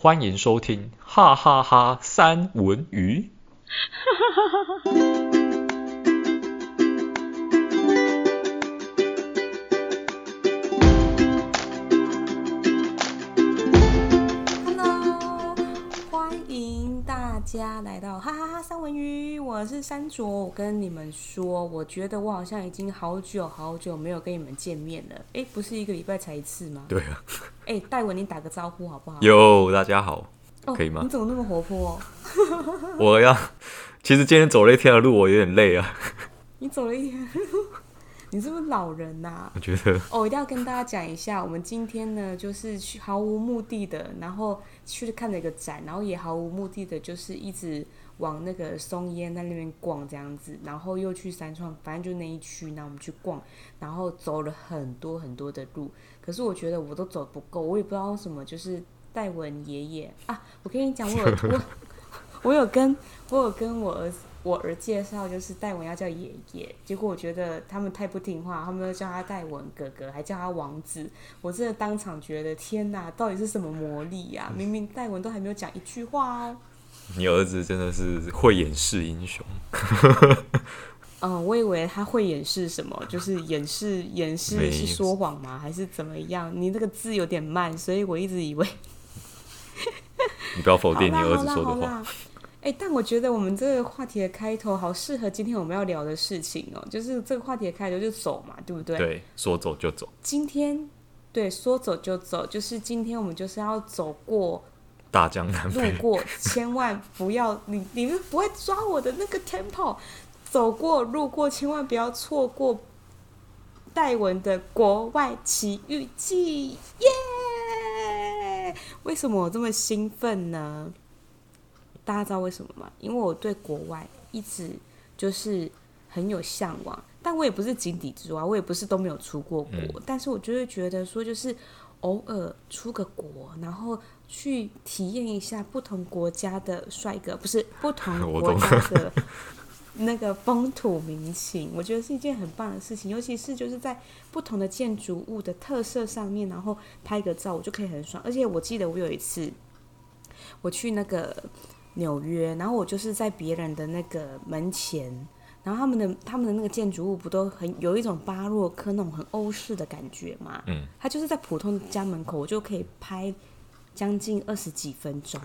欢迎收听哈哈哈三文鱼。家来到哈哈哈三文鱼，我是山卓。我跟你们说，我觉得我好像已经好久好久没有跟你们见面了。哎，不是一个礼拜才一次吗？对啊。哎，戴文，你打个招呼好不好？哟，大家好，哦，可以吗？你怎么那么活泼？我要，其实今天走了一天的路，我有点累啊。你走了一天。你是不是老人呐、啊？我觉得哦，我一定要跟大家讲一下，我们今天呢，就是去毫无目的的，然后去看了一个展，然后也毫无目的的，就是一直往那个松烟在那边逛这样子，然后又去三创，反正就那一区，然后我们去逛，然后走了很多很多的路，可是我觉得我都走不够，我也不知道为什么，就是戴文爷爷啊，我跟你讲，我有我我有跟我有跟我儿子。我儿介绍就是戴文要叫爷爷，结果我觉得他们太不听话，他们都叫他戴文哥哥，还叫他王子。我真的当场觉得天哪，到底是什么魔力呀、啊？明明戴文都还没有讲一句话哦。你儿子真的是会掩饰英雄。嗯，我以为他会掩饰什么，就是掩饰掩饰是说谎吗？还是怎么样？你那个字有点慢，所以我一直以为。你不要否定你儿子说的话。哎，但我觉得我们这个话题的开头好适合今天我们要聊的事情哦，就是这个话题的开头就走嘛，对不对？对，说走就走。今天，对，说走就走，就是今天我们就是要走过大江南北，路过，千万不要你你们不会抓我的那个 tempo，走过路过，千万不要错过戴文的国外奇遇记，耶！为什么我这么兴奋呢？大家知道为什么吗？因为我对国外一直就是很有向往，但我也不是井底之蛙，我也不是都没有出过国，嗯、但是我就会觉得说，就是偶尔出个国，然后去体验一下不同国家的帅哥，不是不同 国家的那个风土民情，我觉得是一件很棒的事情，尤其是就是在不同的建筑物的特色上面，然后拍个照，我就可以很爽。而且我记得我有一次我去那个。纽约，然后我就是在别人的那个门前，然后他们的他们的那个建筑物不都很有一种巴洛克那种很欧式的感觉嘛？嗯，他就是在普通的家门口，我就可以拍将近二十几分钟，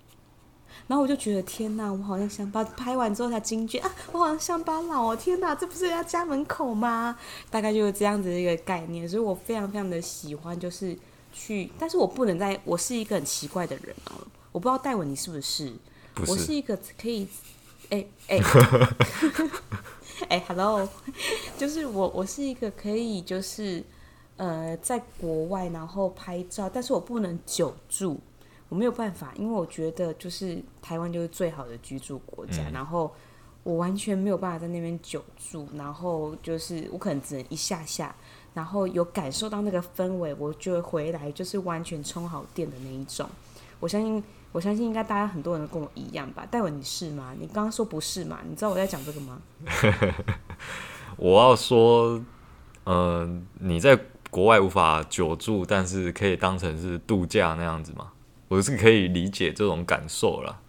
然后我就觉得天哪，我好像乡巴，拍完之后才惊觉啊，我好像乡巴佬哦，天哪，这不是要家家门口吗？大概就是这样子的一个概念，所以我非常非常的喜欢，就是去，但是我不能在，我是一个很奇怪的人哦。我不知道戴文你是不是？不是。我是一个可以，哎哎 哎，Hello，就是我，我是一个可以，就是呃，在国外然后拍照，但是我不能久住，我没有办法，因为我觉得就是台湾就是最好的居住国家，嗯、然后我完全没有办法在那边久住，然后就是我可能只能一下下，然后有感受到那个氛围，我就会回来，就是完全充好电的那一种，我相信。我相信应该大家很多人都跟我一样吧？戴文，你是吗？你刚刚说不是嘛？你知道我在讲这个吗？我要说，嗯、呃，你在国外无法久住，但是可以当成是度假那样子吗？我是可以理解这种感受了。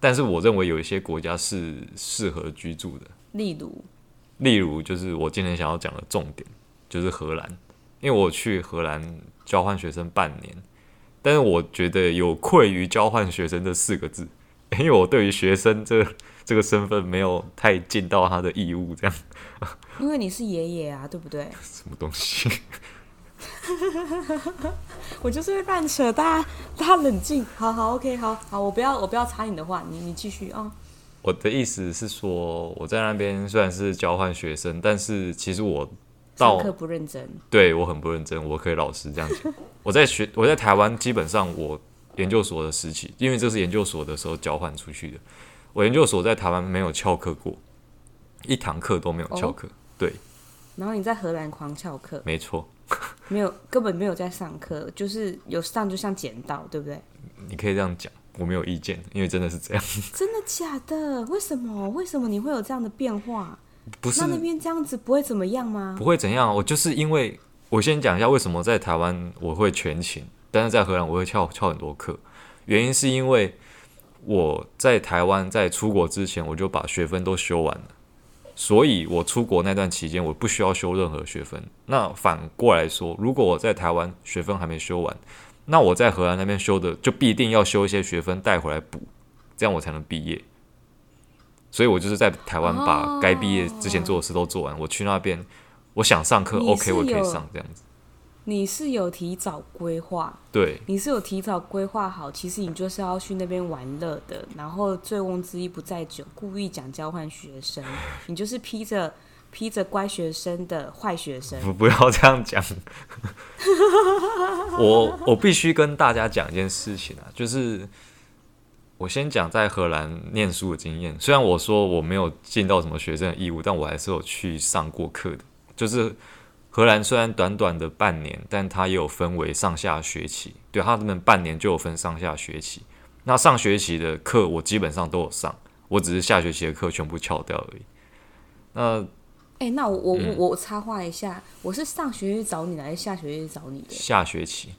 但是我认为有一些国家是适合居住的，例如，例如就是我今天想要讲的重点，就是荷兰，因为我去荷兰交换学生半年。但是我觉得有愧于交换学生这四个字，因为我对于学生这这个身份没有太尽到他的义务，这样。因为你是爷爷啊，对不对？什么东西？我就是会乱扯，大家大家冷静。好好，OK，好好，我不要我不要插你的话，你你继续啊。哦、我的意思是说，我在那边虽然是交换学生，但是其实我。上课不认真，对我很不认真，我可以老实这样讲。我在学，我在台湾，基本上我研究所的时期，因为这是研究所的时候交换出去的。我研究所在台湾没有翘课过，一堂课都没有翘课。哦、对。然后你在荷兰狂翘课？没错。没有，根本没有在上课，就是有上就像捡到，对不对？你可以这样讲，我没有意见，因为真的是这样。真的假的？为什么？为什么你会有这样的变化？不是，那那边这样子不会怎么样吗？不会怎样，我就是因为我先讲一下为什么在台湾我会全勤，但是在荷兰我会翘翘很多课，原因是因为我在台湾在出国之前，我就把学分都修完了，所以我出国那段期间我不需要修任何学分。那反过来说，如果我在台湾学分还没修完，那我在荷兰那边修的就必定要修一些学分带回来补，这样我才能毕业。所以我就是在台湾把该毕业之前做的事都做完，我去那边，我想上课，OK，我可以上这样子。你是有提早规划，对，你是有提早规划好，其实你就是要去那边玩乐的，然后醉翁之意不在酒，故意讲交换学生，你就是披着披着乖学生的坏学生。不，不要这样讲，我我必须跟大家讲一件事情啊，就是。我先讲在荷兰念书的经验。虽然我说我没有尽到什么学生的义务，但我还是有去上过课的。就是荷兰虽然短短的半年，但它也有分为上下学期。对，他们半年就有分上下学期。那上学期的课我基本上都有上，我只是下学期的课全部翘掉而已。那，哎、欸，那我我、嗯、我插话一下，我是上学期找你的，还是下学期找你的？下学期。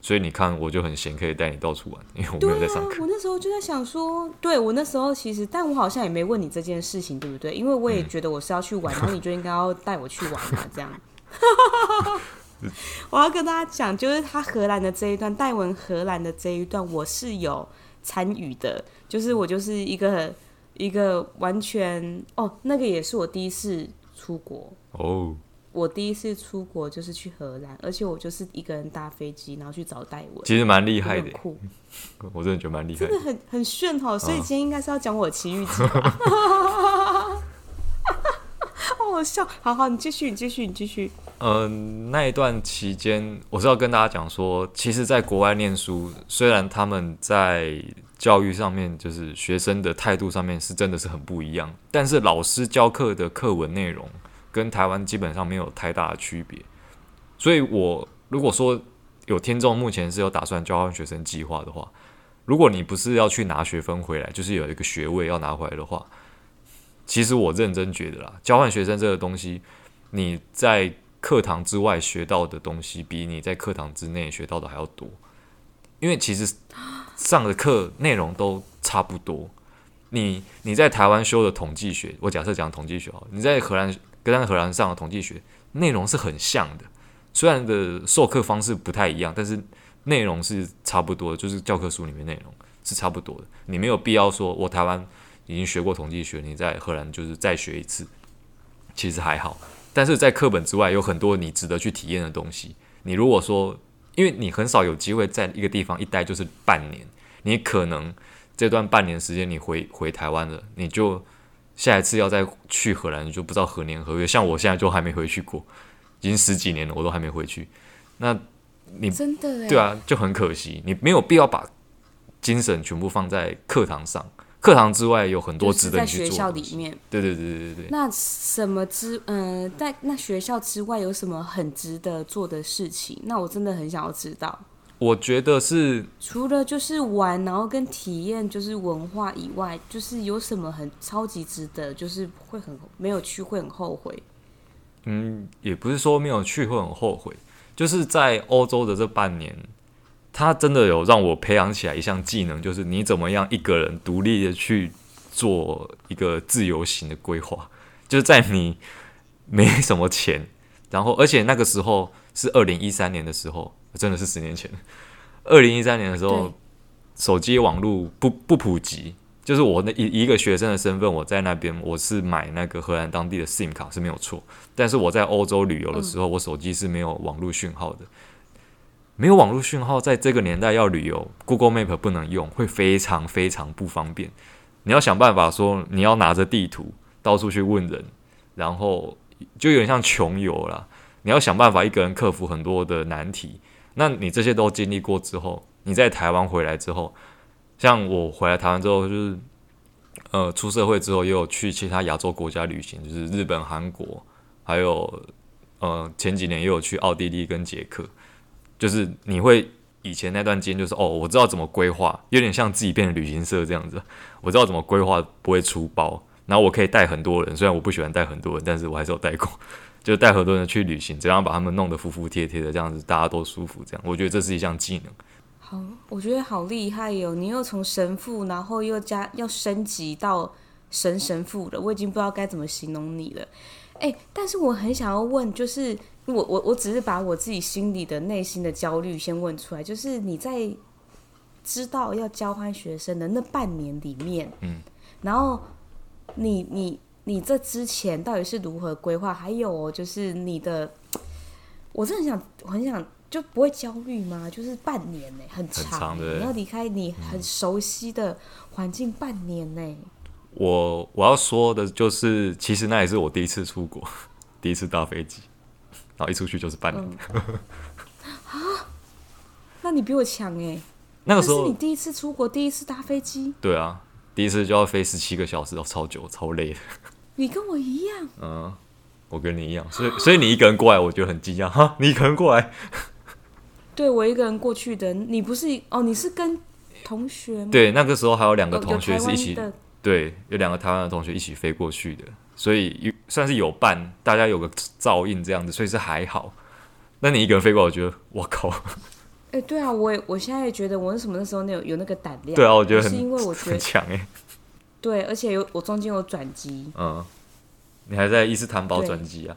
所以你看，我就很闲，可以带你到处玩，因为我没有在上课。啊，我那时候就在想说，对我那时候其实，但我好像也没问你这件事情，对不对？因为我也觉得我是要去玩，嗯、然后你就应该要带我去玩啊，这样。我要跟大家讲，就是他荷兰的这一段，戴文荷兰的这一段，我是有参与的，就是我就是一个一个完全哦，那个也是我第一次出国哦。我第一次出国就是去荷兰，而且我就是一个人搭飞机，然后去找戴文。其实蛮厉害的，酷！我真的觉得蛮厉害的，真的很很炫哈。所以今天应该是要讲我的奇遇记吧？好好笑！好好，你继续，你继续，你继续。嗯、呃，那一段期间，我是要跟大家讲说，其实，在国外念书，虽然他们在教育上面，就是学生的态度上面，是真的是很不一样，但是老师教课的课文内容。跟台湾基本上没有太大的区别，所以我如果说有听众目前是有打算交换学生计划的话，如果你不是要去拿学分回来，就是有一个学位要拿回来的话，其实我认真觉得啦，交换学生这个东西，你在课堂之外学到的东西，比你在课堂之内学到的还要多，因为其实上的课内容都差不多。你你在台湾修的统计学，我假设讲统计学哦，你在荷兰。跟荷兰上的统计学内容是很像的，虽然的授课方式不太一样，但是内容是差不多的，就是教科书里面内容是差不多的。你没有必要说，我台湾已经学过统计学，你在荷兰就是再学一次，其实还好。但是在课本之外，有很多你值得去体验的东西。你如果说，因为你很少有机会在一个地方一待就是半年，你可能这段半年时间你回回台湾了，你就。下一次要再去荷兰，你就不知道何年何月。像我现在就还没回去过，已经十几年了，我都还没回去。那你真的对啊，就很可惜，你没有必要把精神全部放在课堂上。课堂之外有很多值得你去做。在学校里面，对对对对对对。那什么之嗯、呃，在那学校之外有什么很值得做的事情？那我真的很想要知道。我觉得是除了就是玩，然后跟体验就是文化以外，就是有什么很超级值得，就是会很没有去会很后悔。嗯，也不是说没有去会很后悔，就是在欧洲的这半年，他真的有让我培养起来一项技能，就是你怎么样一个人独立的去做一个自由行的规划，就是在你没什么钱，然后而且那个时候是二零一三年的时候。真的是十年前，二零一三年的时候，手机网络不不普及，就是我那一一个学生的身份，我在那边我是买那个荷兰当地的 SIM 卡是没有错，但是我在欧洲旅游的时候，我手机是没有网络讯号的，没有网络讯号，在这个年代要旅游，Google Map 不能用，会非常非常不方便。你要想办法说，你要拿着地图到处去问人，然后就有点像穷游了。你要想办法一个人克服很多的难题。那你这些都经历过之后，你在台湾回来之后，像我回来台湾之后，就是呃出社会之后，也有去其他亚洲国家旅行，就是日本、韩国，还有呃前几年也有去奥地利跟捷克。就是你会以前那段经验，就是哦，我知道怎么规划，有点像自己变成旅行社这样子，我知道怎么规划不会出包，然后我可以带很多人，虽然我不喜欢带很多人，但是我还是有带过。就带很多人去旅行，怎样把他们弄得服服帖帖的，这样子大家都舒服。这样，我觉得这是一项技能。好，我觉得好厉害哟！你又从神父，然后又加要升级到神神父了，我已经不知道该怎么形容你了。哎，但是我很想要问，就是我我我只是把我自己心里的内心的焦虑先问出来，就是你在知道要交换学生的那半年里面，嗯，然后你你你这之前到底是如何规划？还有就是你的，我真的很想很想。就不会焦虑吗？就是半年呢，很长，很长的。你要离开你很熟悉的环境半年呢。我我要说的就是，其实那也是我第一次出国，第一次搭飞机，然后一出去就是半年。嗯、啊？那你比我强哎！那个时候是你第一次出国，第一次搭飞机。对啊，第一次就要飞十七个小时，都超久，超累的。你跟我一样。嗯，我跟你一样，所以所以你一个人过来，我觉得很惊讶哈，你一个人过来。对，我一个人过去的，你不是哦？你是跟同学吗？对，那个时候还有两个同学是一起，对，有两个台湾的同学一起飞过去的，所以算是有伴，大家有个照应这样子，所以是还好。那你一个人飞过来，我觉得我靠！哎，对啊，我我现在也觉得，我为什么那时候那有有那个胆量？对啊，我觉得很是因为我觉得很强哎。对，而且有我中间有转机，嗯，你还在伊斯坦堡转机啊？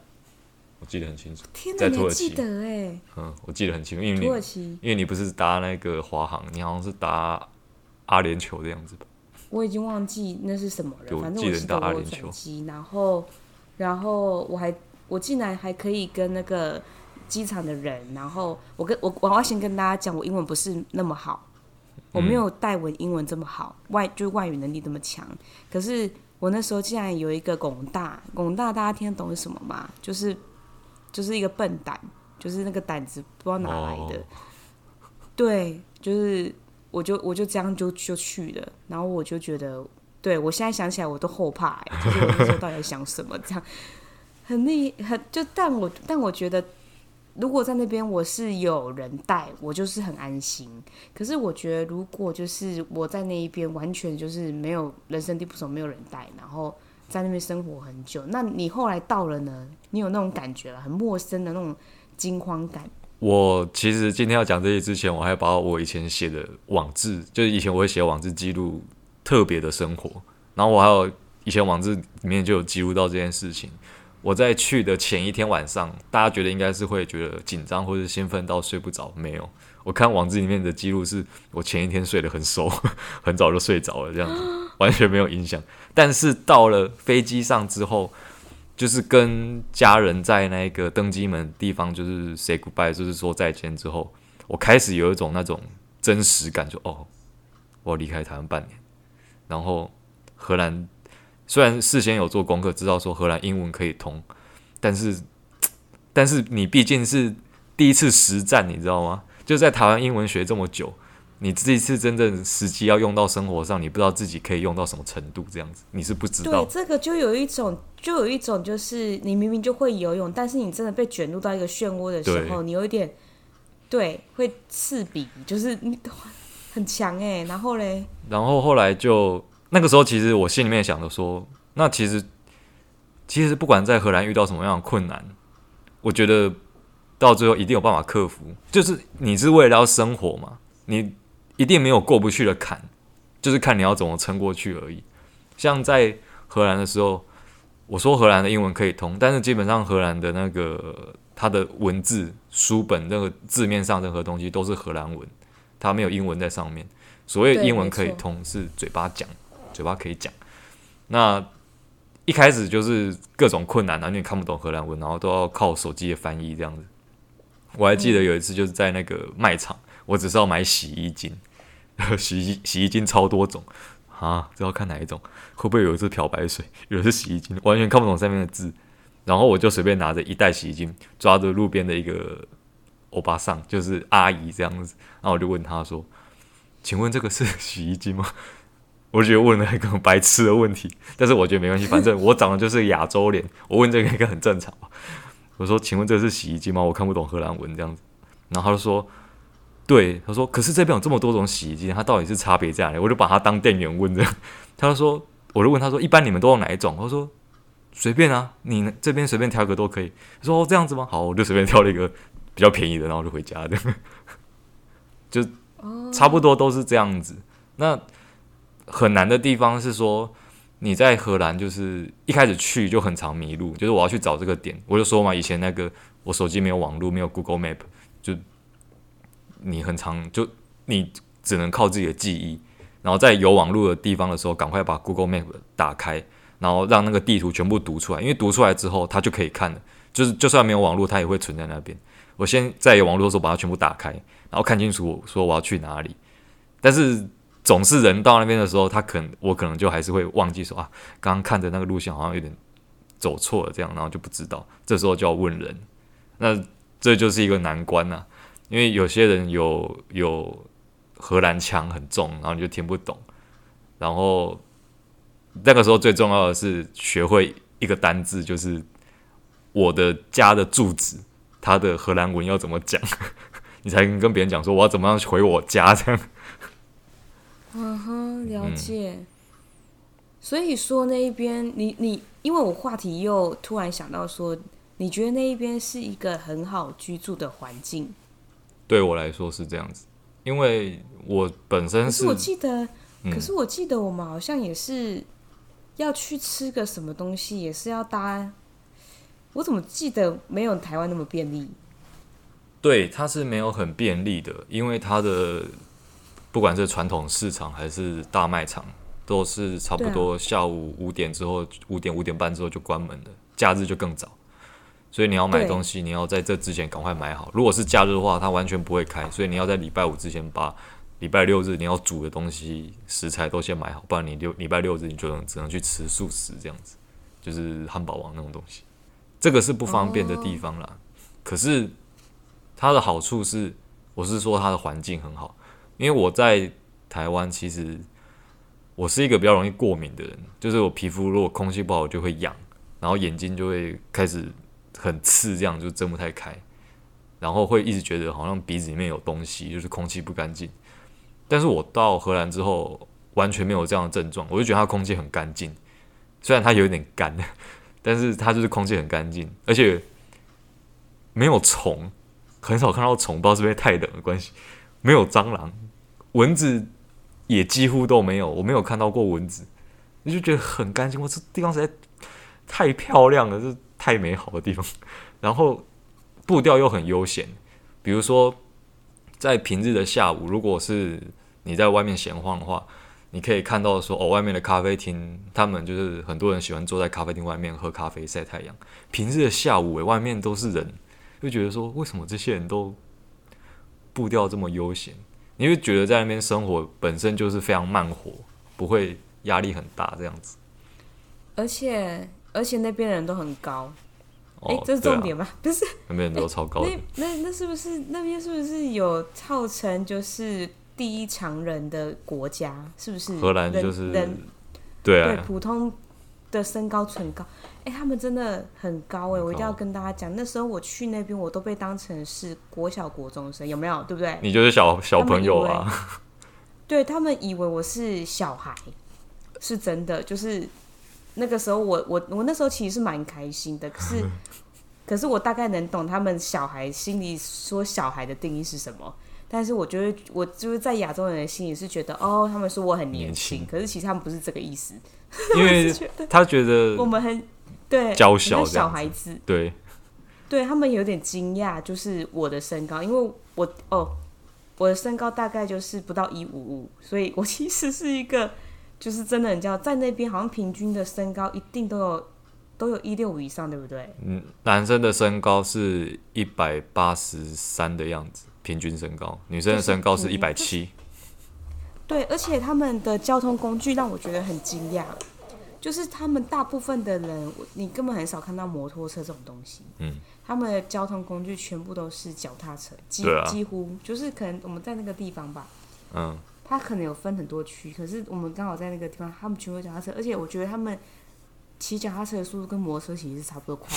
我记得很清楚，天哪，在土耳其，你记得哎，嗯，我记得很清楚，因为你土耳其，因为你不是搭那个华航，你好像是搭阿联酋的样子吧？我已经忘记那是什么了，反正我记得我有转机，然后，然后我还我竟然还可以跟那个机场的人，然后我跟我我要先跟大家讲，我英文不是那么好，我没有带文英文这么好，嗯、外就是外语能力这么强，可是我那时候竟然有一个巩大，巩大大家听得懂是什么吗？就是。就是一个笨蛋，就是那个胆子不知道哪来的，oh. 对，就是我就我就这样就就去了，然后我就觉得，对我现在想起来我都后怕，哎，就是我那时候到底在想什么，这样 很厉很就，但我但我觉得，如果在那边我是有人带，我就是很安心。可是我觉得，如果就是我在那一边完全就是没有人生地不熟，没有人带，然后。在那边生活很久，那你后来到了呢？你有那种感觉了，很陌生的那种惊慌感。我其实今天要讲这些之前，我还把我以前写的网志，就是以前我会写网志记录特别的生活，然后我还有以前网志里面就有记录到这件事情。我在去的前一天晚上，大家觉得应该是会觉得紧张或者兴奋到睡不着，没有。我看网志里面的记录是我前一天睡得很熟，很早就睡着了，这样子完全没有影响。但是到了飞机上之后，就是跟家人在那个登机门地方，就是 say goodbye，就是说再见之后，我开始有一种那种真实感，就哦，我离开台湾半年。然后荷兰虽然事先有做功课，知道说荷兰英文可以通，但是 但是你毕竟是第一次实战，你知道吗？就在台湾英文学这么久。你这一次真正实际要用到生活上，你不知道自己可以用到什么程度，这样子你是不知道。对，这个就有一种，就有一种，就是你明明就会游泳，但是你真的被卷入到一个漩涡的时候，你有一点，对，会刺鼻，就是你 很强哎。然后嘞，然后后来就那个时候，其实我心里面想着说，那其实其实不管在荷兰遇到什么样的困难，我觉得到最后一定有办法克服。就是你是为了要生活嘛，你。一定没有过不去的坎，就是看你要怎么撑过去而已。像在荷兰的时候，我说荷兰的英文可以通，但是基本上荷兰的那个它的文字书本那个字面上任何东西都是荷兰文，它没有英文在上面。所谓英文可以通，是嘴巴讲，嘴巴可以讲。那一开始就是各种困难啊，因为看不懂荷兰文，然后都要靠手机的翻译这样子。我还记得有一次就是在那个卖场，我只是要买洗衣精。洗衣洗衣精超多种啊，这要看哪一种，会不会有一只漂白水，有的是洗衣精，完全看不懂上面的字。然后我就随便拿着一袋洗衣精，抓着路边的一个欧巴桑，就是阿姨这样子，然后我就问她说：“请问这个是 洗衣精吗？”我觉得问了一个很白痴的问题，但是我觉得没关系，反正我长得就是亚洲脸，我问这个应该很正常吧。我说：“请问这是洗衣机吗？”我看不懂荷兰文这样子，然后他就说。对，他说，可是这边有这么多种洗衣机，它到底是差别在哪里？我就把它当店员问这样，他就说，我就问他说，一般你们都用哪一种？他说随便啊，你这边随便挑个都可以。他说哦，这样子吗？好，我就随便挑了一个比较便宜的，然后就回家的。就差不多都是这样子。那很难的地方是说，你在荷兰就是一开始去就很常迷路，就是我要去找这个点，我就说嘛，以前那个我手机没有网络，没有 Google Map，就你很常就你只能靠自己的记忆，然后在有网络的地方的时候，赶快把 Google Map 打开，然后让那个地图全部读出来，因为读出来之后，它就可以看了，就是就算没有网络，它也会存在那边。我先在有网络的时候把它全部打开，然后看清楚说我要去哪里，但是。总是人到那边的时候，他可能我可能就还是会忘记说啊，刚刚看着那个路线好像有点走错了，这样，然后就不知道。这时候就要问人，那这就是一个难关呐、因为有些人有有荷兰腔很重，然后你就听不懂。然后那个时候最重要的是学会一个单字，就是我的家的住址，它的荷兰文要怎么讲，你才能跟别人讲说我要怎么样回我家这样。嗯哼，了解。嗯、所以说那一边，你你，因为我话题又突然想到说，你觉得那一边是一个很好居住的环境？对我来说是这样子，因为我本身是，是我记得，嗯、可是我记得我们好像也是要去吃个什么东西，也是要搭。我怎么记得没有台湾那么便利？对，它是没有很便利的，因为它的。不管是传统市场还是大卖场，都是差不多下午五点之后，五点五点半之后就关门了。假日就更早，所以你要买东西，你要在这之前赶快买好。如果是假日的话，它完全不会开，所以你要在礼拜五之前把礼拜六日你要煮的东西食材都先买好，不然你六礼拜六日你就能只能去吃素食这样子，就是汉堡王那种东西。这个是不方便的地方啦。可是它的好处是，我是说它的环境很好。因为我在台湾，其实我是一个比较容易过敏的人，就是我皮肤如果空气不好，就会痒，然后眼睛就会开始很刺，这样就睁不太开，然后会一直觉得好像鼻子里面有东西，就是空气不干净。但是我到荷兰之后，完全没有这样的症状，我就觉得它空气很干净，虽然它有点干，但是它就是空气很干净，而且没有虫，很少看到虫，不知道是不是太冷的关系，没有蟑螂。蚊子也几乎都没有，我没有看到过蚊子，你就觉得很干净。我这地方实在太漂亮了，这太美好的地方。然后步调又很悠闲，比如说在平日的下午，如果是你在外面闲晃的话，你可以看到说哦，外面的咖啡厅，他们就是很多人喜欢坐在咖啡厅外面喝咖啡、晒太阳。平日的下午，外面都是人，就觉得说为什么这些人都步调这么悠闲？因为觉得在那边生活本身就是非常慢活，不会压力很大这样子。而且而且那边人都很高，哎、这是重点吗？不、啊、是，那边人都超高那那那是不是那边是不是有号称就是第一长人的国家？是不是？荷兰就是人，对啊，对普通的身高唇高。哎、欸，他们真的很高哎、欸！我一定要跟大家讲，那时候我去那边，我都被当成是国小国中生，有没有？对不对？你就是小小朋友啊！对他们以为我是小孩，是真的。就是那个时候我，我我我那时候其实是蛮开心的，可是 可是我大概能懂他们小孩心里说小孩的定义是什么。但是我觉得，我就是在亚洲人的心里是觉得，哦，他们说我很年轻，可是其实他们不是这个意思，因为 他觉得我们很。对，娇小小孩子，对，对他们有点惊讶，就是我的身高，因为我哦，我的身高大概就是不到一五五，所以我其实是一个，就是真的很娇，在那边好像平均的身高一定都有都有一六五以上，对不对？嗯，男生的身高是一百八十三的样子，平均身高，女生的身高是一百七。对，而且他们的交通工具让我觉得很惊讶。就是他们大部分的人，你根本很少看到摩托车这种东西。嗯，他们的交通工具全部都是脚踏车，几、啊、几乎就是可能我们在那个地方吧。嗯，他可能有分很多区，可是我们刚好在那个地方，他们全部脚踏车，而且我觉得他们骑脚踏车的速度跟摩托车其实是差不多快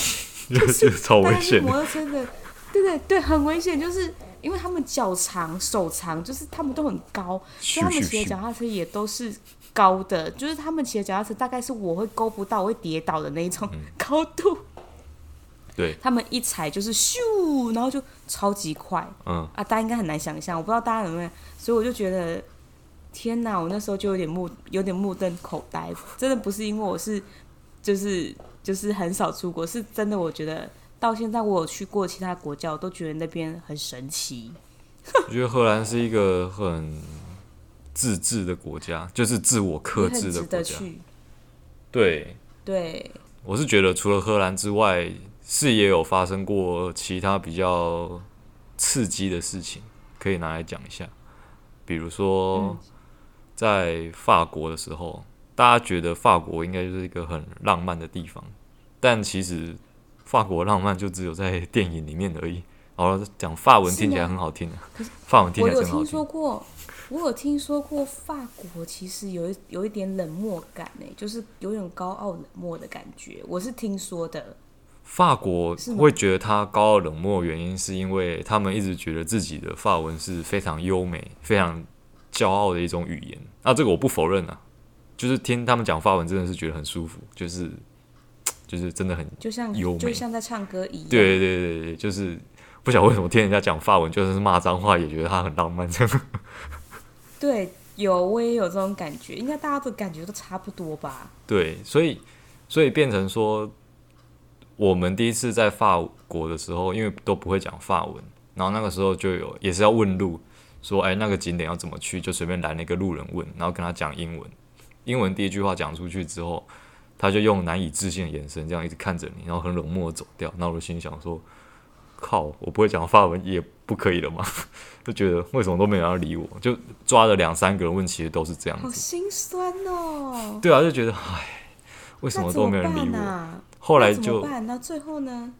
的，就是超危险。摩托车的，对对对，很危险，就是因为他们脚长手长，就是他们都很高，所以他们骑的脚踏车也都是。高的，就是他们骑的脚踏车，大概是我会勾不到，我会跌倒的那一种高度。对，他们一踩就是咻，然后就超级快，嗯啊，大家应该很难想象，我不知道大家有没有，所以我就觉得天哪，我那时候就有点目有点目瞪口呆，真的不是因为我是就是就是很少出国，是真的，我觉得到现在我有去过其他国家，我都觉得那边很神奇。我觉得荷兰是一个很自治的国家，就是自我克制的国家。对对，我是觉得除了荷兰之外，是也有发生过其他比较刺激的事情，可以拿来讲一下。比如说，在法国的时候，大家觉得法国应该就是一个很浪漫的地方，但其实法国浪漫就只有在电影里面而已。哦，讲法文听起来很好听啊，法文听起来很好听。我有听说过，我有听说过法国其实有一有一点冷漠感诶，就是有点高傲冷漠的感觉。我是听说的。法国会觉得他高傲冷漠，原因是因为他们一直觉得自己的法文是非常优美、非常骄傲的一种语言。那这个我不否认啊，就是听他们讲法文真的是觉得很舒服，就是就是真的很就像优美，就像在唱歌一样。对对对对，就是。不晓得为什么听人家讲法文，就是骂脏话也觉得他很浪漫这样。对，有我也有这种感觉，应该大家的感觉都差不多吧？对，所以所以变成说，我们第一次在法国的时候，因为都不会讲法文，然后那个时候就有也是要问路，说哎那个景点要怎么去，就随便拦那个路人问，然后跟他讲英文，英文第一句话讲出去之后，他就用难以置信的眼神这样一直看着你，然后很冷漠的走掉，那我就心想说。靠！我不会讲法文也不可以了吗？就觉得为什么都没有人要理我？就抓了两三个人问，其实都是这样子。好心酸哦。对啊，就觉得唉，为什么都没有人理我？啊、后来就那，那最后呢？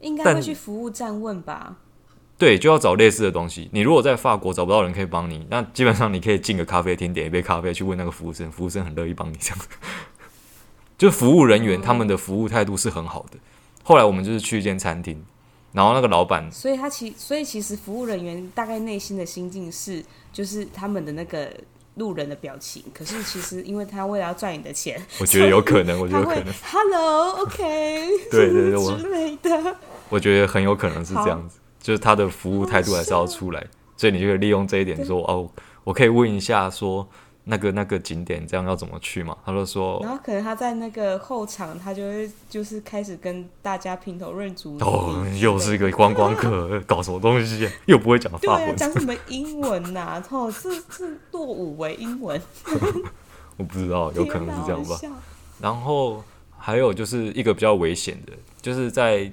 应该会去服务站问吧？对，就要找类似的东西。你如果在法国找不到人可以帮你，那基本上你可以进个咖啡厅，点一杯咖啡，去问那个服务生，服务生很乐意帮你这样。就服务人员、嗯、他们的服务态度是很好的。后来我们就是去一间餐厅。然后那个老板，所以他其所以其实服务人员大概内心的心境是，就是他们的那个路人的表情。可是其实因为他为了要赚你的钱，我觉得有可能，我觉得有可能。Hello，OK，对对对，我之类的，我觉得很有可能是这样子，就是他的服务态度还是要出来，所以你就可以利用这一点说哦，我可以问一下说。那个那个景点这样要怎么去嘛？他就说，然后可能他在那个后场，他就会就是开始跟大家评头论足。哦，又是一个观光客，搞什么东西？又不会讲法文，讲、啊、什么英文呐、啊？哦，是是落伍为英文。我不知道，有可能是这样吧。然后还有就是一个比较危险的，就是在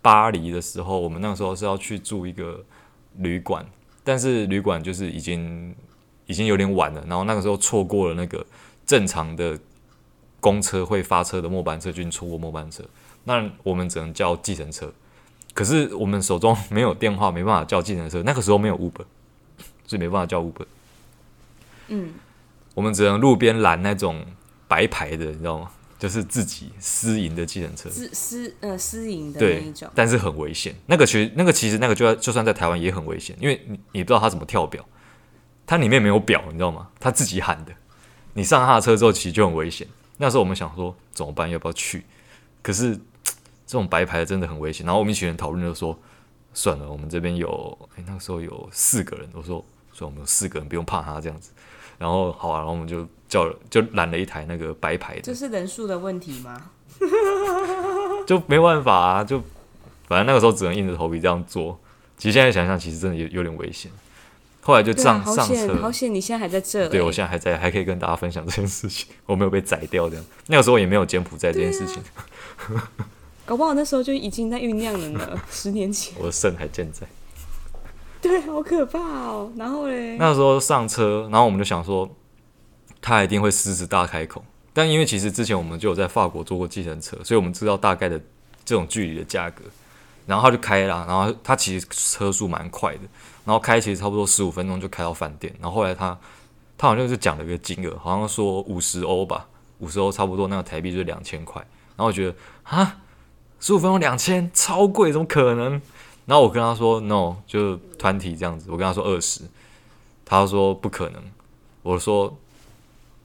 巴黎的时候，我们那个时候是要去住一个旅馆，但是旅馆就是已经。已经有点晚了，然后那个时候错过了那个正常的公车会发车的末班车，就错过末班车，那我们只能叫计程车。可是我们手中没有电话，没办法叫计程车。那个时候没有 Uber，所以没办法叫 Uber。嗯，我们只能路边拦那种白牌的，你知道吗？就是自己私营的计程车，私私呃私营的那一种，但是很危险。那个其实那个其实那个就就算在台湾也很危险，因为你你不知道他怎么跳表。它里面没有表，你知道吗？他自己喊的。你上他的车之后，其实就很危险。那时候我们想说怎么办，要不要去？可是这种白牌真的很危险。然后我们一群人讨论就说，算了，我们这边有，哎、欸，那个时候有四个人。我说，所以我们有四个人，不用怕他这样子。然后好啊，然后我们就叫了，就拦了一台那个白牌的。这是人数的问题吗？就没办法啊，就反正那个时候只能硬着头皮这样做。其实现在想想，其实真的有有点危险。后来就上、啊、上车，好险！你现在还在这。对，我现在还在，还可以跟大家分享这件事情。我没有被宰掉，这样。那个时候也没有柬埔寨这件事情。啊、搞不好那时候就已经在酝酿了呢。十年前，我的肾还健在。对，好可怕哦。然后嘞，那时候上车，然后我们就想说，他一定会狮子大开口。但因为其实之前我们就有在法国坐过计程车，所以我们知道大概的这种距离的价格。然后他就开了，然后他其实车速蛮快的。然后开其实差不多十五分钟就开到饭店，然后后来他他好像是讲了一个金额，好像说五十欧吧，五十欧差不多那个台币就是两千块。然后我觉得啊，十五分钟两千，超贵，怎么可能？然后我跟他说 no，就团体这样子。我跟他说二十，他说不可能。我说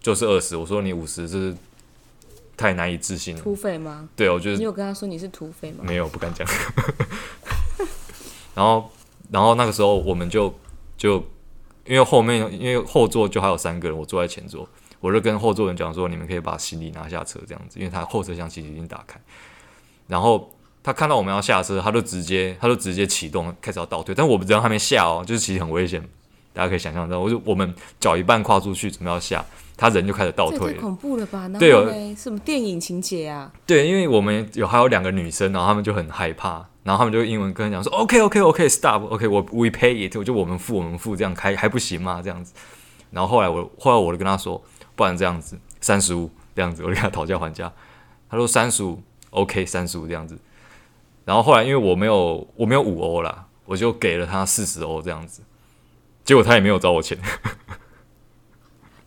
就是二十，我说你五十，这是太难以置信了。土匪吗？对，我觉得你有跟他说你是土匪吗？没有，不敢讲。然后然后那个时候我们就就因为后面因为后座就还有三个人，我坐在前座，我就跟后座人讲说，你们可以把行李拿下车这样子，因为他后车厢其实已经打开，然后。他看到我们要下车，他就直接，他就直接启动，开始要倒退。但我们人还没下哦，就是其实很危险，大家可以想象到，我就我们脚一半跨出去，准备要下，他人就开始倒退恐怖了吧？对哦，什么电影情节啊？对，因为我们有还有两个女生，然后他们就很害怕，然后他们就英文跟人讲说：“OK OK OK Stop OK 我 We pay it，就我们付我们付这样开还不行吗？这样子。”然后后来我后来我就跟他说：“不然这样子三十五这样子，我就跟他讨价还价。”他说：“三十五 OK 三十五这样子。”然后后来，因为我没有我没有五欧啦，我就给了他四十欧这样子，结果他也没有找我钱，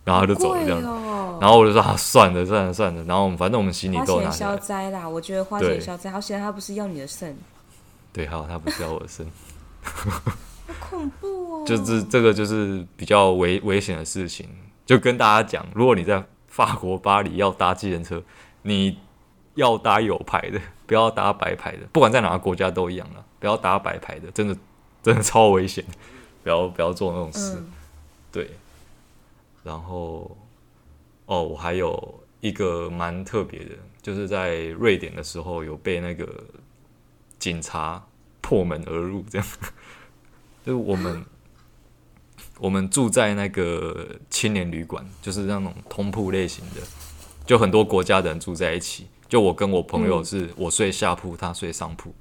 然后他就走了这样子。哦、然后我就说啊，算了算了算了。然后反正我们行李都拿。花钱消灾啦，我觉得花钱消灾。好险他不是要你的肾。对，还好，他不是要我的肾。好恐怖哦！就是这个就是比较危危险的事情，就跟大家讲，如果你在法国巴黎要搭计程车，你要搭有牌的。不要搭白牌的，不管在哪个国家都一样了。不要搭白牌的，真的真的超危险，不要不要做那种事。嗯、对，然后哦，我还有一个蛮特别的，就是在瑞典的时候有被那个警察破门而入，这样。就是我们我们住在那个青年旅馆，就是那种通铺类型的，就很多国家的人住在一起。就我跟我朋友是，我睡下铺，他睡上铺，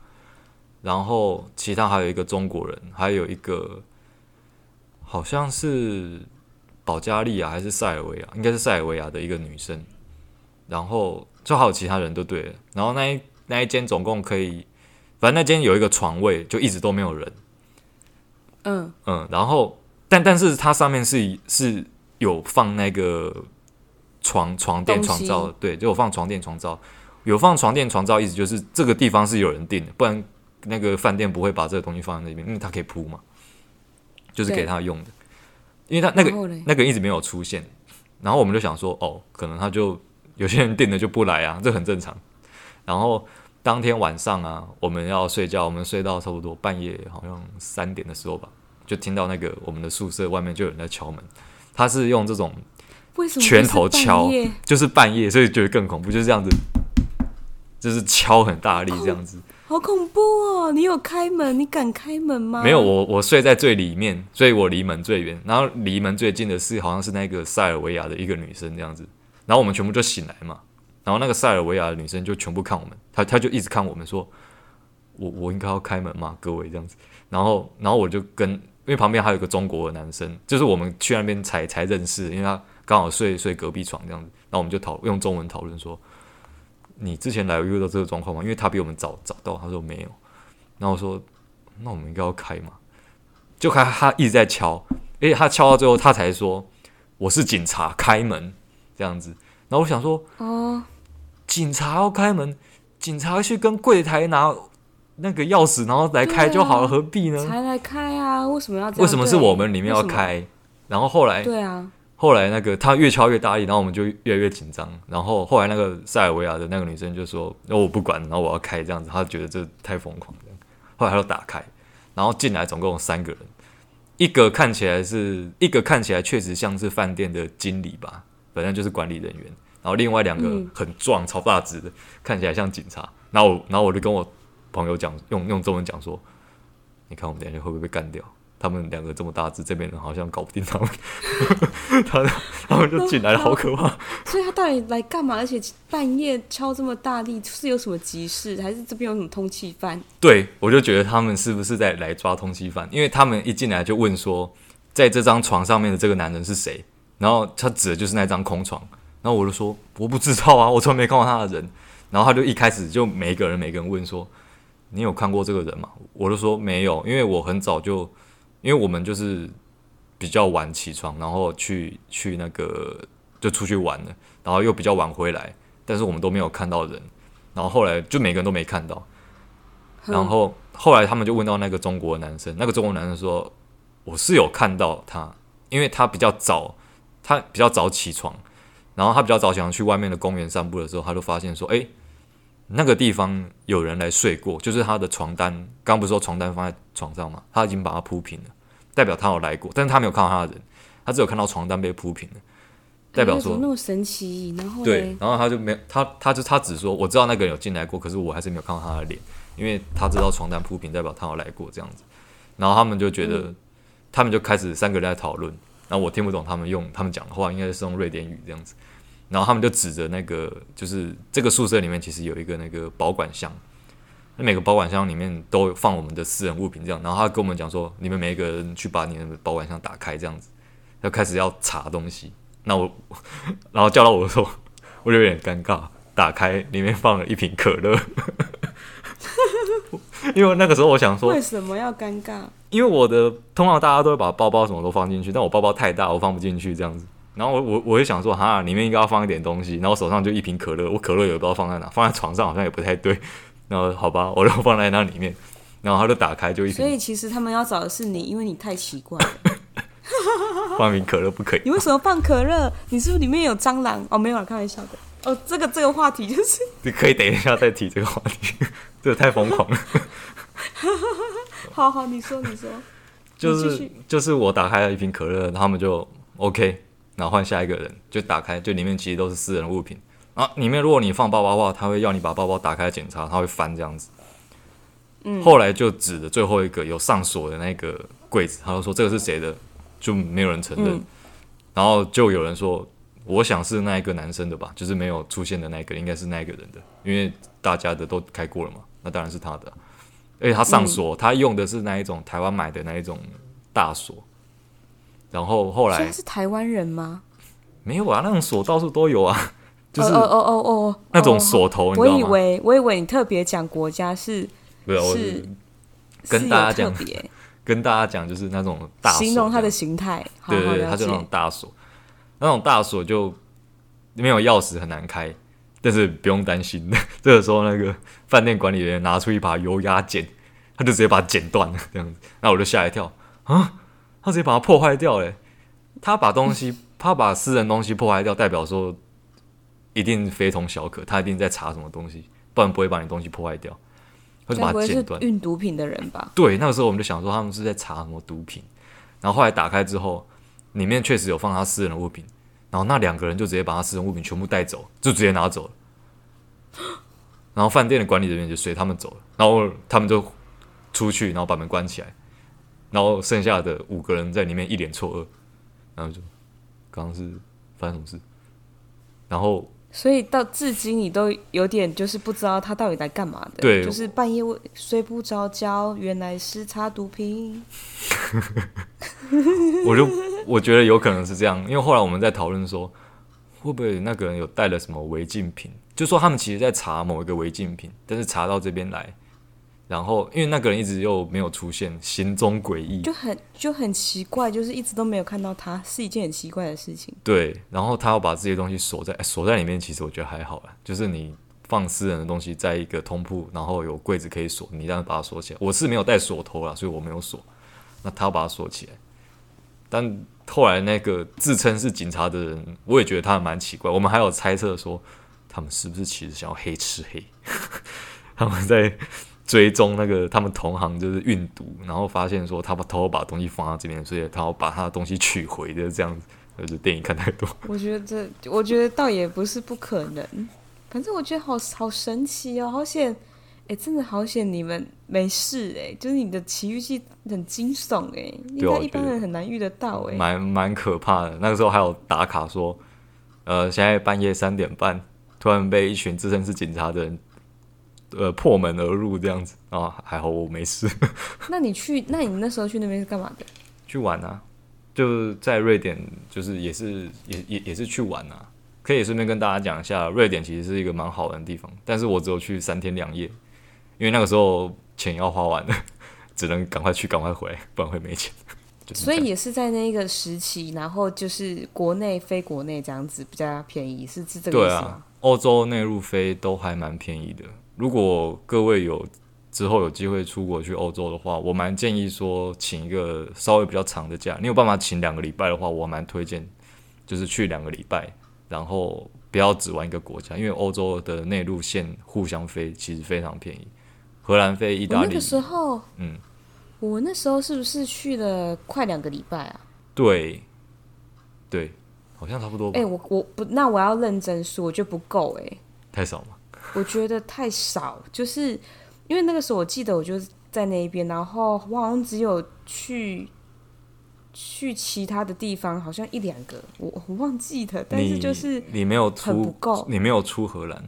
然后其他还有一个中国人，还有一个好像是保加利亚还是塞尔维亚，应该是塞尔维亚的一个女生，然后就还有其他人都对了，然后那一那一间总共可以，反正那间有一个床位，就一直都没有人，嗯。嗯，然后但但是它上面是是有放那个。床床垫床罩，对，就有放床垫床罩，有放床垫床罩，意思就是这个地方是有人订的，不然那个饭店不会把这个东西放在那边，因为它可以铺嘛，就是给他用的，因为他那个那个一直没有出现，然后我们就想说，哦，可能他就有些人订了就不来啊，这很正常。然后当天晚上啊，我们要睡觉，我们睡到差不多半夜，好像三点的时候吧，就听到那个我们的宿舍外面就有人在敲门，他是用这种。拳头敲，就是半夜，所以觉得更恐怖，就是这样子，就是敲很大力这样子，好恐怖哦！你有开门？你敢开门吗？没有，我我睡在最里面，所以我离门最远，然后离门最近的是好像是那个塞尔维亚的一个女生这样子，然后我们全部就醒来嘛，然后那个塞尔维亚的女生就全部看我们，她她就一直看我们说，我我应该要开门吗？各位这样子，然后然后我就跟，因为旁边还有一个中国的男生，就是我们去那边才才认识，因为他。刚好睡睡隔壁床这样子，然后我们就讨用中文讨论说：“你之前来有遇到这个状况吗？”因为他比我们早找到，他说没有。然后我说：“那我们应该要开嘛？”就开，他一直在敲，而且他敲到最后，他才说：“我是警察，开门。”这样子。然后我想说：“哦，警察要开门，警察去跟柜台拿那个钥匙，然后来开就好了，何必呢？才来开啊？为什么要？为什么是我们里面要开？然后后来，对啊。”后来那个他越敲越大力，然后我们就越来越紧张。然后后来那个塞尔维亚的那个女生就说：“那、哦、我不管，然后我要开这样子。”她觉得这太疯狂了。后来她就打开，然后进来总共有三个人，一个看起来是一个看起来确实像是饭店的经理吧，反正就是管理人员。然后另外两个很壮、超大只的，看起来像警察。然后我然后我就跟我朋友讲，用用中文讲说：“你看我们等下会不会被干掉？”他们两个这么大只，这边人好像搞不定他们，他他们就进来了，好可怕。所以他到底来干嘛？而且半夜敲这么大力，是有什么急事，还是这边有什么通缉犯？对，我就觉得他们是不是在来抓通缉犯？因为他们一进来就问说，在这张床上面的这个男人是谁？然后他指的就是那张空床。然后我就说我不知道啊，我从来没看过他的人。然后他就一开始就每一个人每个人问说，你有看过这个人吗？我就说没有，因为我很早就。因为我们就是比较晚起床，然后去去那个就出去玩了，然后又比较晚回来，但是我们都没有看到人，然后后来就每个人都没看到，然后后来他们就问到那个中国男生，那个中国男生说我是有看到他，因为他比较早，他比较早起床，然后他比较早想要去外面的公园散步的时候，他就发现说，诶，那个地方有人来睡过，就是他的床单，刚不是说床单放在床上嘛？他已经把它铺平了，代表他有来过，但是他没有看到他的人，他只有看到床单被铺平了，代表说、欸、那么神奇。然后对，然后他就没有他，他就他只说我知道那个人有进来过，可是我还是没有看到他的脸，因为他知道床单铺平代表他有来过这样子。然后他们就觉得，嗯、他们就开始三个人在讨论，然后我听不懂他们用他们讲的话，应该是用瑞典语这样子。然后他们就指着那个，就是这个宿舍里面其实有一个那个保管箱，那每个保管箱里面都放我们的私人物品，这样。然后他跟我们讲说，你们每一个人去把你的保管箱打开，这样子，他开始要查东西。那我，然后叫到我的时候，我就有点尴尬，打开里面放了一瓶可乐，因为那个时候我想说，为什么要尴尬？因为我的通常大家都会把包包什么都放进去，但我包包太大，我放不进去这样子。然后我我我就想说，哈，里面应该要放一点东西。然后我手上就一瓶可乐，我可乐也不知道放在哪，放在床上好像也不太对。然后好吧，我就放在那里面。然后他就打开，就一瓶。所以其实他们要找的是你，因为你太奇怪了。放瓶可乐不可以？你为什么放可乐？你是不是里面有蟑螂？哦，没有，开玩笑的。哦，这个这个话题就是你 可以等一下再提这个话题，这个太疯狂了。好好，你说你说，就是就是我打开了一瓶可乐，他们就 OK。然后换下一个人，就打开，就里面其实都是私人物品。啊，里面如果你放包包的话，他会要你把包包打开检查，他会翻这样子。嗯。后来就指着最后一个有上锁的那个柜子，他就说这个是谁的，就没有人承认。嗯。然后就有人说，我想是那一个男生的吧，就是没有出现的那个，应该是那一个人的，因为大家的都开过了嘛，那当然是他的。而且他上锁，嗯。他用的是那一种台湾买的那一种大锁。然后后来是台湾人吗？没有啊，那种锁到处都有啊，就是哦哦哦哦，那种锁头，我以为我以为你特别讲国家是，是跟大家讲，跟大家讲就是那种大锁，形容它的形态，对对对，它就那种大锁，那种大锁就没有钥匙很难开，但是不用担心，这个时候那个饭店管理员拿出一把油压剪，他就直接把它剪断了，这样子，那我就吓一跳啊。他直接把它破坏掉嘞！他把东西，他把私人东西破坏掉，代表说一定非同小可，他一定在查什么东西，不然不会把你东西破坏掉。他就把它剪断。运毒品的人吧？对，那个时候我们就想说他们是在查什么毒品。然后后来打开之后，里面确实有放他私人的物品。然后那两个人就直接把他私人物品全部带走，就直接拿走了。然后饭店的管理人员就随他们走了，然后他们就出去，然后把门关起来。然后剩下的五个人在里面一脸错愕，然后就刚刚是发生什么事？然后所以到至今你都有点就是不知道他到底来干嘛的，对，就是半夜睡不着觉，原来是查毒品。我就我觉得有可能是这样，因为后来我们在讨论说，会不会那个人有带了什么违禁品？就说他们其实在查某一个违禁品，但是查到这边来。然后，因为那个人一直又没有出现，行踪诡异，就很就很奇怪，就是一直都没有看到他，是一件很奇怪的事情。对，然后他要把这些东西锁在锁在里面，其实我觉得还好啦，就是你放私人的东西在一个通铺，然后有柜子可以锁，你这样把它锁起来。我是没有带锁头啦，所以我没有锁。那他要把它锁起来，但后来那个自称是警察的人，我也觉得他蛮奇怪。我们还有猜测说，他们是不是其实想要黑吃黑？他们在。追踪那个他们同行就是运毒，然后发现说他把偷偷把东西放到这边，所以他要把他的东西取回的这样子。就是电影看太多，我觉得这我觉得倒也不是不可能，反正我觉得好好神奇哦，好险，哎，真的好险你们没事哎，就是你的奇遇记很惊悚哎，应该一般人很难遇得到哎，蛮蛮可怕的。那个时候还有打卡说，呃，现在半夜三点半，突然被一群自称是警察的人。呃，破门而入这样子啊，还好我没事。那你去，那你那时候去那边是干嘛的？去玩啊，就在瑞典，就是也是也也也是去玩啊。可以顺便跟大家讲一下，瑞典其实是一个蛮好玩的地方，但是我只有去三天两夜，因为那个时候钱要花完了，只能赶快去赶快回，不然会没钱。所以也是在那个时期，然后就是国内飞国内这样子比较便宜，是是这个意思吗？对啊，欧洲内陆飞都还蛮便宜的。如果各位有之后有机会出国去欧洲的话，我蛮建议说请一个稍微比较长的假。你有办法请两个礼拜的话，我蛮推荐，就是去两个礼拜，然后不要只玩一个国家，因为欧洲的内陆线互相飞其实非常便宜。荷兰飞意大利，那个时候，嗯，我那时候是不是去了快两个礼拜啊？对，对，好像差不多。哎、欸，我我不，那我要认真说，我觉得不够，哎，太少吗？我觉得太少，就是因为那个时候我记得我就在那一边，然后我好像只有去去其他的地方，好像一两个，我我忘记了，但是就是你，没有出很不够，你没有出荷兰，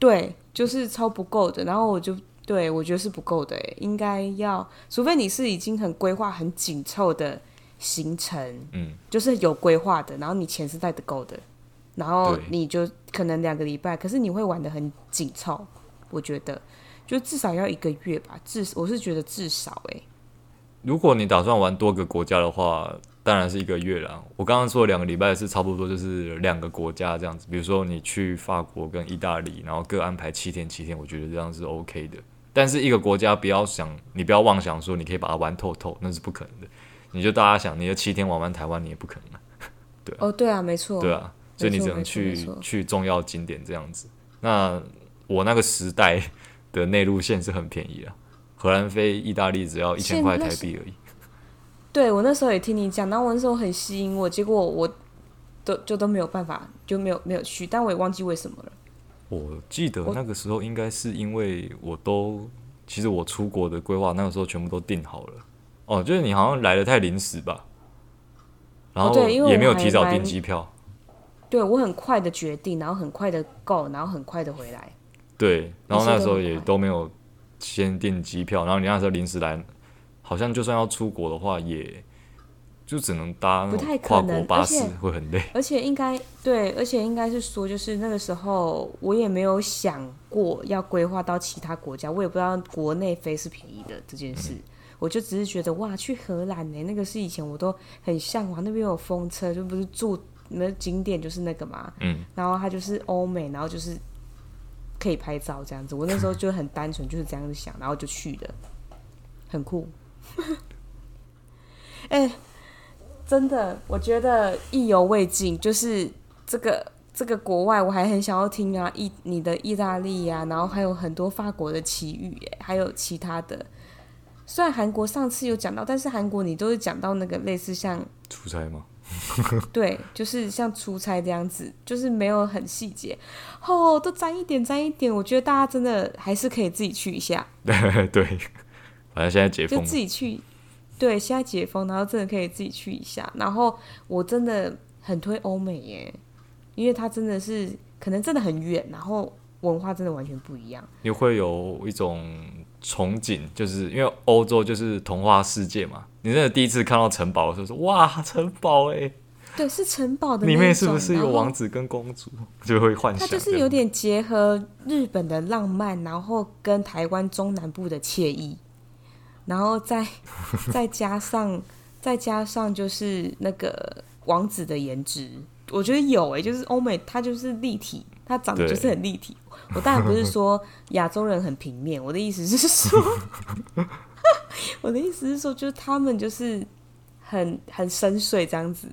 对。就是超不够的，然后我就对我觉得是不够的，应该要，除非你是已经很规划很紧凑的行程，嗯，就是有规划的，然后你钱是带得够的，然后你就可能两个礼拜，可是你会玩的很紧凑，我觉得就至少要一个月吧，至我是觉得至少哎，如果你打算玩多个国家的话。当然是一个月了。我刚刚说两个礼拜是差不多，就是两个国家这样子。比如说你去法国跟意大利，然后各安排七天七天，我觉得这样是 OK 的。但是一个国家不要想，你不要妄想说你可以把它玩透透，那是不可能的。你就大家想，你的七天玩完台湾，你也不可能。对啊，哦，对啊，没错，对啊，所以你只能去去重要景点这样子。那我那个时代的内陆线是很便宜啊，荷兰飞意大利只要一千块台币而已。对，我那时候也听你讲，然后我那时候很吸引我，结果我都就都没有办法，就没有没有去，但我也忘记为什么了。我记得那个时候应该是因为我都其实我出国的规划那个时候全部都定好了。哦，就是你好像来的太临时吧，然后也没有提早订机票。对，我很快的决定，然后很快的 go，然后很快的回来。对，然后那时候也都没有先订机票，然后你那时候临时来。好像就算要出国的话，也就只能搭那种跨国巴士，会很累。而且应该对，而且应该是说，就是那个时候我也没有想过要规划到其他国家，我也不知道国内飞是便宜的这件事。嗯、我就只是觉得哇，去荷兰呢，那个是以前我都很向往，那边有风车，就不是住那景点就是那个嘛。嗯。然后它就是欧美，然后就是可以拍照这样子。我那时候就很单纯就是这样子想，然后就去了，很酷。哎、欸，真的，我觉得意犹未尽。就是这个这个国外，我还很想要听啊，意你的意大利呀、啊，然后还有很多法国的奇遇，哎，还有其他的。虽然韩国上次有讲到，但是韩国你都是讲到那个类似像出差吗？对，就是像出差这样子，就是没有很细节。哦，都沾一点，沾一点。我觉得大家真的还是可以自己去一下。对。反正现在解封，就自己去。对，现在解封，然后真的可以自己去一下。然后我真的很推欧美耶，因为它真的是可能真的很远，然后文化真的完全不一样。你会有一种憧憬，就是因为欧洲就是童话世界嘛。你真的第一次看到城堡的时候说，哇，城堡哎。对，是城堡的里面是不是有王子跟公主？就会幻想。它就是有点结合日本的浪漫，然后跟台湾中南部的惬意。然后再再加上再加上就是那个王子的颜值，我觉得有诶，就是欧美他就是立体，他长得就是很立体。我当然不是说 亚洲人很平面，我的意思是说，我的意思是说，就是他们就是很很深邃这样子，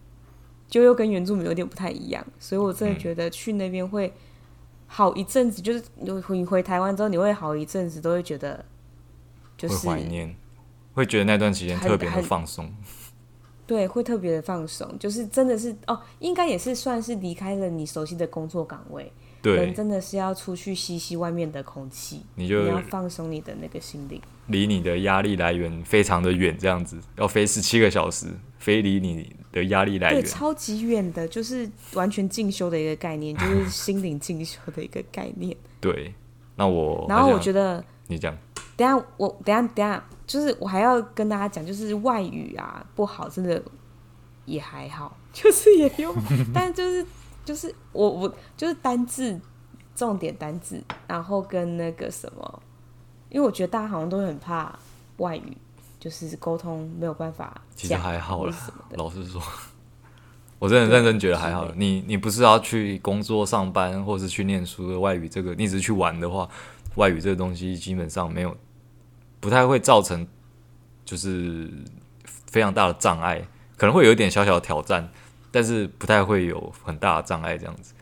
就又跟原住民有点不太一样，所以我真的觉得去那边会好一阵子，就是你回回台湾之后，你会好一阵子都会觉得就是怀念。会觉得那段时间特别的放松，对，会特别的放松，就是真的是哦，应该也是算是离开了你熟悉的工作岗位，对，人真的是要出去吸吸外面的空气，你就你要放松你的那个心灵，离你的压力来源非常的远，这样子。要飞十七个小时，飞离你的压力来源，对，超级远的，就是完全进修的一个概念，就是心灵进修的一个概念。对，那我然后我觉得你讲，等下我等下等下。就是我还要跟大家讲，就是外语啊不好，真的也还好，就是也用，但就是就是我我就是单字重点单字，然后跟那个什么，因为我觉得大家好像都很怕外语，就是沟通没有办法。其实还好啦，老实说，我真的认真觉得还好。你你不是要去工作上班，或是去念书的外语，这个你只是去玩的话，外语这个东西基本上没有。不太会造成，就是非常大的障碍，可能会有一点小小的挑战，但是不太会有很大的障碍这样子。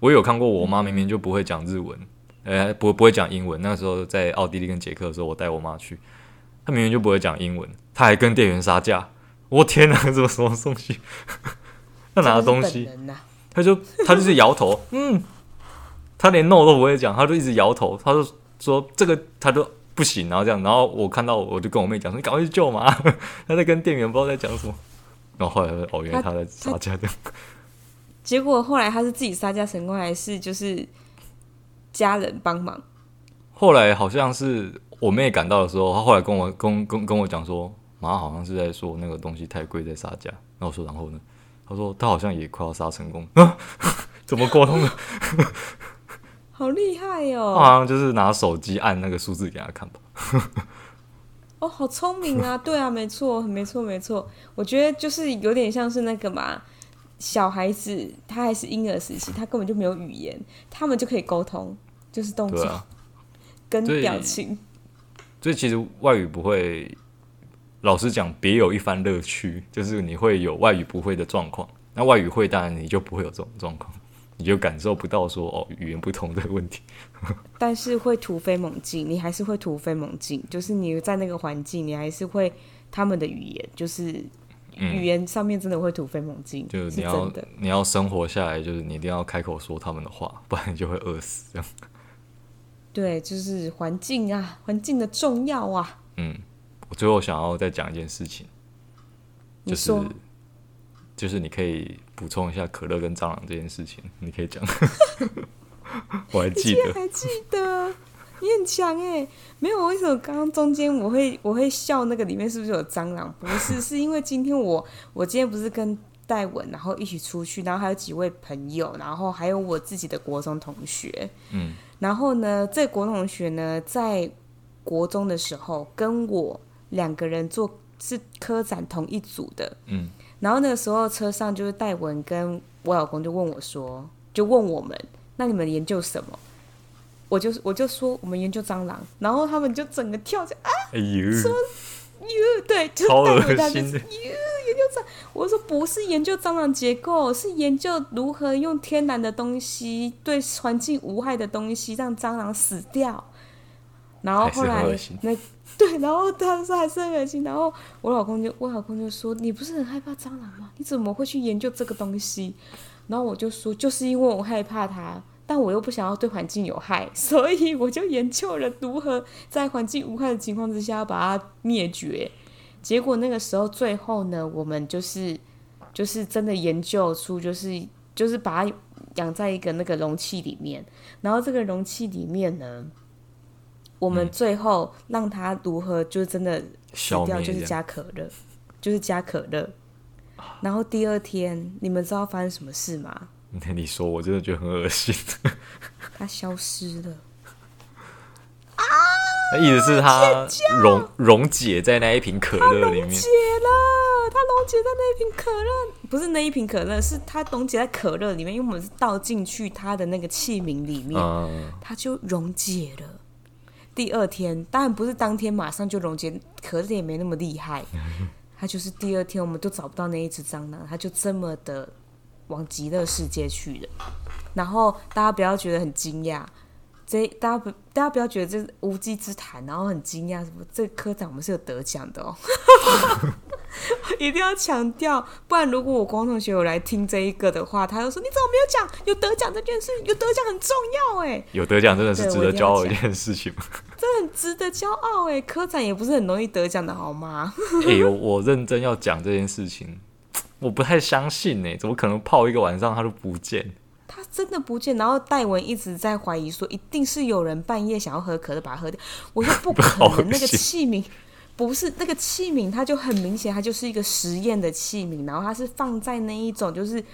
我有看过我妈明明就不会讲日文，呃、欸，不不会讲英文。那个时候在奥地利跟捷克的时候，我带我妈去，她明明就不会讲英文，她还跟店员杀价。我天哪，这什么什么东西？他拿的东西，她就她就是摇头，嗯，她连 no 都不会讲，她就一直摇头，她就说这个她都不行，然后这样，然后我看到我就跟我妹讲说，你赶快去救嘛，他在跟店员不知道在讲什么，然后后来哦，原来他在杀价这样，结果后来他是自己杀价成功，还是就是家人帮忙？后来好像是我妹赶到的时候，她后来跟我跟跟跟我讲说，妈好像是在说那个东西太贵在杀价，然后我说然后呢？他说他好像也快要杀成功，啊、怎么沟通的？好厉害哟、哦！他好像就是拿手机按那个数字给他看吧。哦，好聪明啊！对啊，没错，没错，没错。我觉得就是有点像是那个嘛，小孩子他还是婴儿时期，他根本就没有语言，他们就可以沟通，就是动作、啊、跟表情。所以其实外语不会。老实讲，别有一番乐趣，就是你会有外语不会的状况。那外语会，当然你就不会有这种状况，你就感受不到说哦语言不同的问题。但是会突飞猛进，你还是会突飞猛进，就是你在那个环境，你还是会他们的语言，就是语言上面真的会突飞猛进。就是你要你要生活下来，就是你一定要开口说他们的话，不然你就会饿死这样。对，就是环境啊，环境的重要啊。嗯。我最后想要再讲一件事情，就是就是你可以补充一下可乐跟蟑螂这件事情，你可以讲。我还记得，还记得，你很强哎！没有，为什么刚刚中间我会我会笑？那个里面是不是有蟑螂？不是，是因为今天我我今天不是跟戴文，然后一起出去，然后还有几位朋友，然后还有我自己的国中同学。嗯，然后呢，这国中同学呢，在国中的时候跟我。两个人做是科展同一组的，嗯，然后那个时候车上就是戴文跟我老公就问我说，就问我们，那你们研究什么？我就我就说我们研究蟑螂，然后他们就整个跳起来啊，哎呦，说呦，对，就是戴文他就是呦研究蟑，我说不是研究蟑螂结构，是研究如何用天然的东西对环境无害的东西让蟑螂死掉，然后后来那。对，然后他说还是很恶心，然后我老公就我老公就说：“你不是很害怕蟑螂吗？你怎么会去研究这个东西？”然后我就说：“就是因为我害怕它，但我又不想要对环境有害，所以我就研究了如何在环境无害的情况之下把它灭绝。结果那个时候最后呢，我们就是就是真的研究出，就是就是把它养在一个那个容器里面，然后这个容器里面呢。”我们最后让他如何就是真的死掉，就是加可乐，就是加可乐。然后第二天，你们知道发生什么事吗？那 你说，我真的觉得很恶心。他消失了。啊！意思是他溶溶解在那一瓶可乐里面。溶解了，他溶解在那一瓶可乐，不是那一瓶可乐，是他溶解在可乐里面，因为我们是倒进去他的那个器皿里面，他就溶解了。第二天当然不是当天马上就溶解，可是也没那么厉害。他就是第二天，我们都找不到那一只蟑螂，他就这么的往极乐世界去了。然后大家不要觉得很惊讶，这大家不大家不要觉得这是无稽之谈，然后很惊讶什么？这个科长我们是有得奖的哦。一定要强调，不然如果我光同学有来听这一个的话，他就说：“你怎么没有讲？有得奖这件事，有得奖很重要哎。”有得奖真的是值得骄傲的一件事情吗？真的很值得骄傲哎！科展也不是很容易得奖的好吗？哎呦，我认真要讲这件事情，我不太相信哎，怎么可能泡一个晚上他都不见？他真的不见，然后戴文一直在怀疑说，一定是有人半夜想要喝可乐把它喝掉。我说不可能，那个器皿。不是那个器皿，它就很明显，它就是一个实验的器皿，然后它是放在那一种就是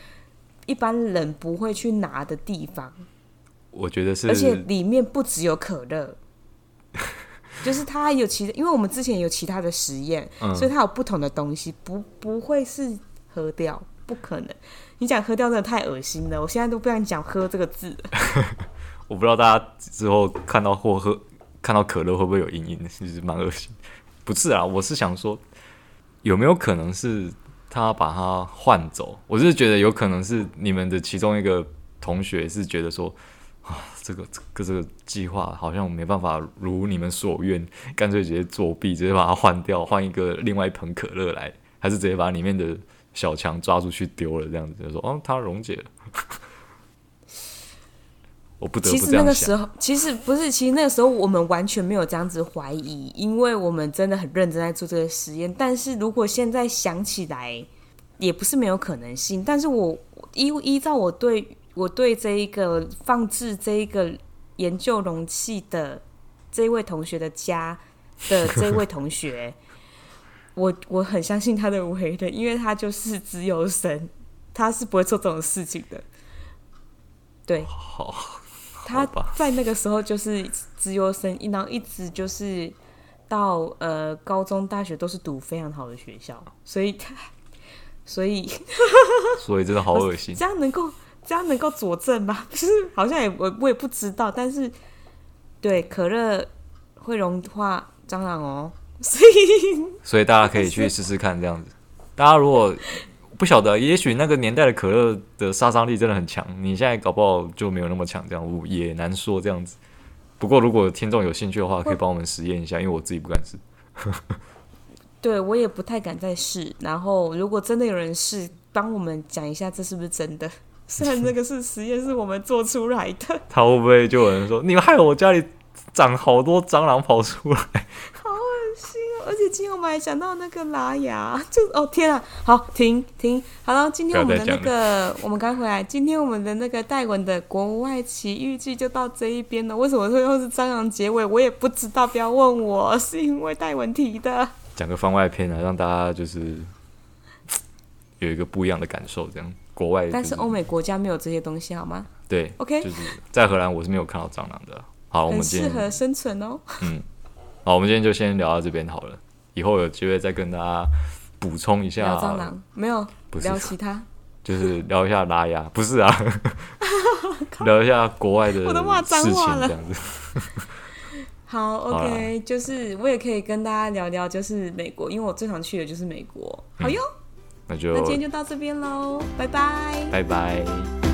一般人不会去拿的地方。我觉得是，而且里面不只有可乐，就是它还有其他，因为我们之前有其他的实验，嗯、所以它有不同的东西，不不会是喝掉，不可能。你讲喝掉真的太恶心了，我现在都不想讲喝这个字。我不知道大家之后看到或喝看到可乐会不会有阴影，其实蛮恶心。不是啊，我是想说，有没有可能是他把它换走。我是觉得有可能是你们的其中一个同学是觉得说啊，这个这个这个计划好像没办法如你们所愿，干脆直接作弊，直接把它换掉，换一个另外一盆可乐来，还是直接把里面的小强抓出去丢了，这样子就说哦，它溶解了。我不得不这样想。其实那个时候，其实不是，其实那个时候我们完全没有这样子怀疑，因为我们真的很认真在做这个实验。但是如果现在想起来，也不是没有可能性。但是我依依照我对我对这一个放置这一个研究容器的这一位同学的家的这一位同学，我我很相信他的为人，因为他就是自由神，他是不会做这种事情的。对，好。他在那个时候就是资优生，然后一直就是到呃高中、大学都是读非常好的学校，所以他所以所以真的好恶心。这样能够这样能够佐证吗？就是好像也我我也不知道，但是对可乐会融化蟑螂哦，所以所以大家可以去试试看这样子。大家如果不晓得，也许那个年代的可乐的杀伤力真的很强，你现在搞不好就没有那么强，这样也难说这样子。不过如果听众有兴趣的话，可以帮我们实验一下，因为我自己不敢试。对，我也不太敢再试。然后如果真的有人试，帮我们讲一下这是不是真的？虽然这个是实验，是我们做出来的。他会不会就有人说，你们害我家里长好多蟑螂跑出来？而且今天我们还讲到那个拉牙，就哦天啊！好，停停，好了，今天我们的那个我们刚回来，今天我们的那个戴文的国外奇遇记就到这一边了。为什么最后是蟑螂结尾？我也不知道，不要问我，是因为戴文提的。讲个番外篇啊，让大家就是 有一个不一样的感受，这样国外、就是。但是欧美国家没有这些东西，好吗？对，OK，就是在荷兰我是没有看到蟑螂的。好，我们很适合生存哦。嗯。好，我们今天就先聊到这边好了。以后有机会再跟大家补充一下。聊蟑螂没有？不是聊其他，就是聊一下拉牙，不是啊？聊一下国外的事情，这样子。好，OK，就是我也可以跟大家聊聊，就是美国，因为我最常去的就是美国。好哟、嗯，那就那今天就到这边喽，拜拜，拜拜。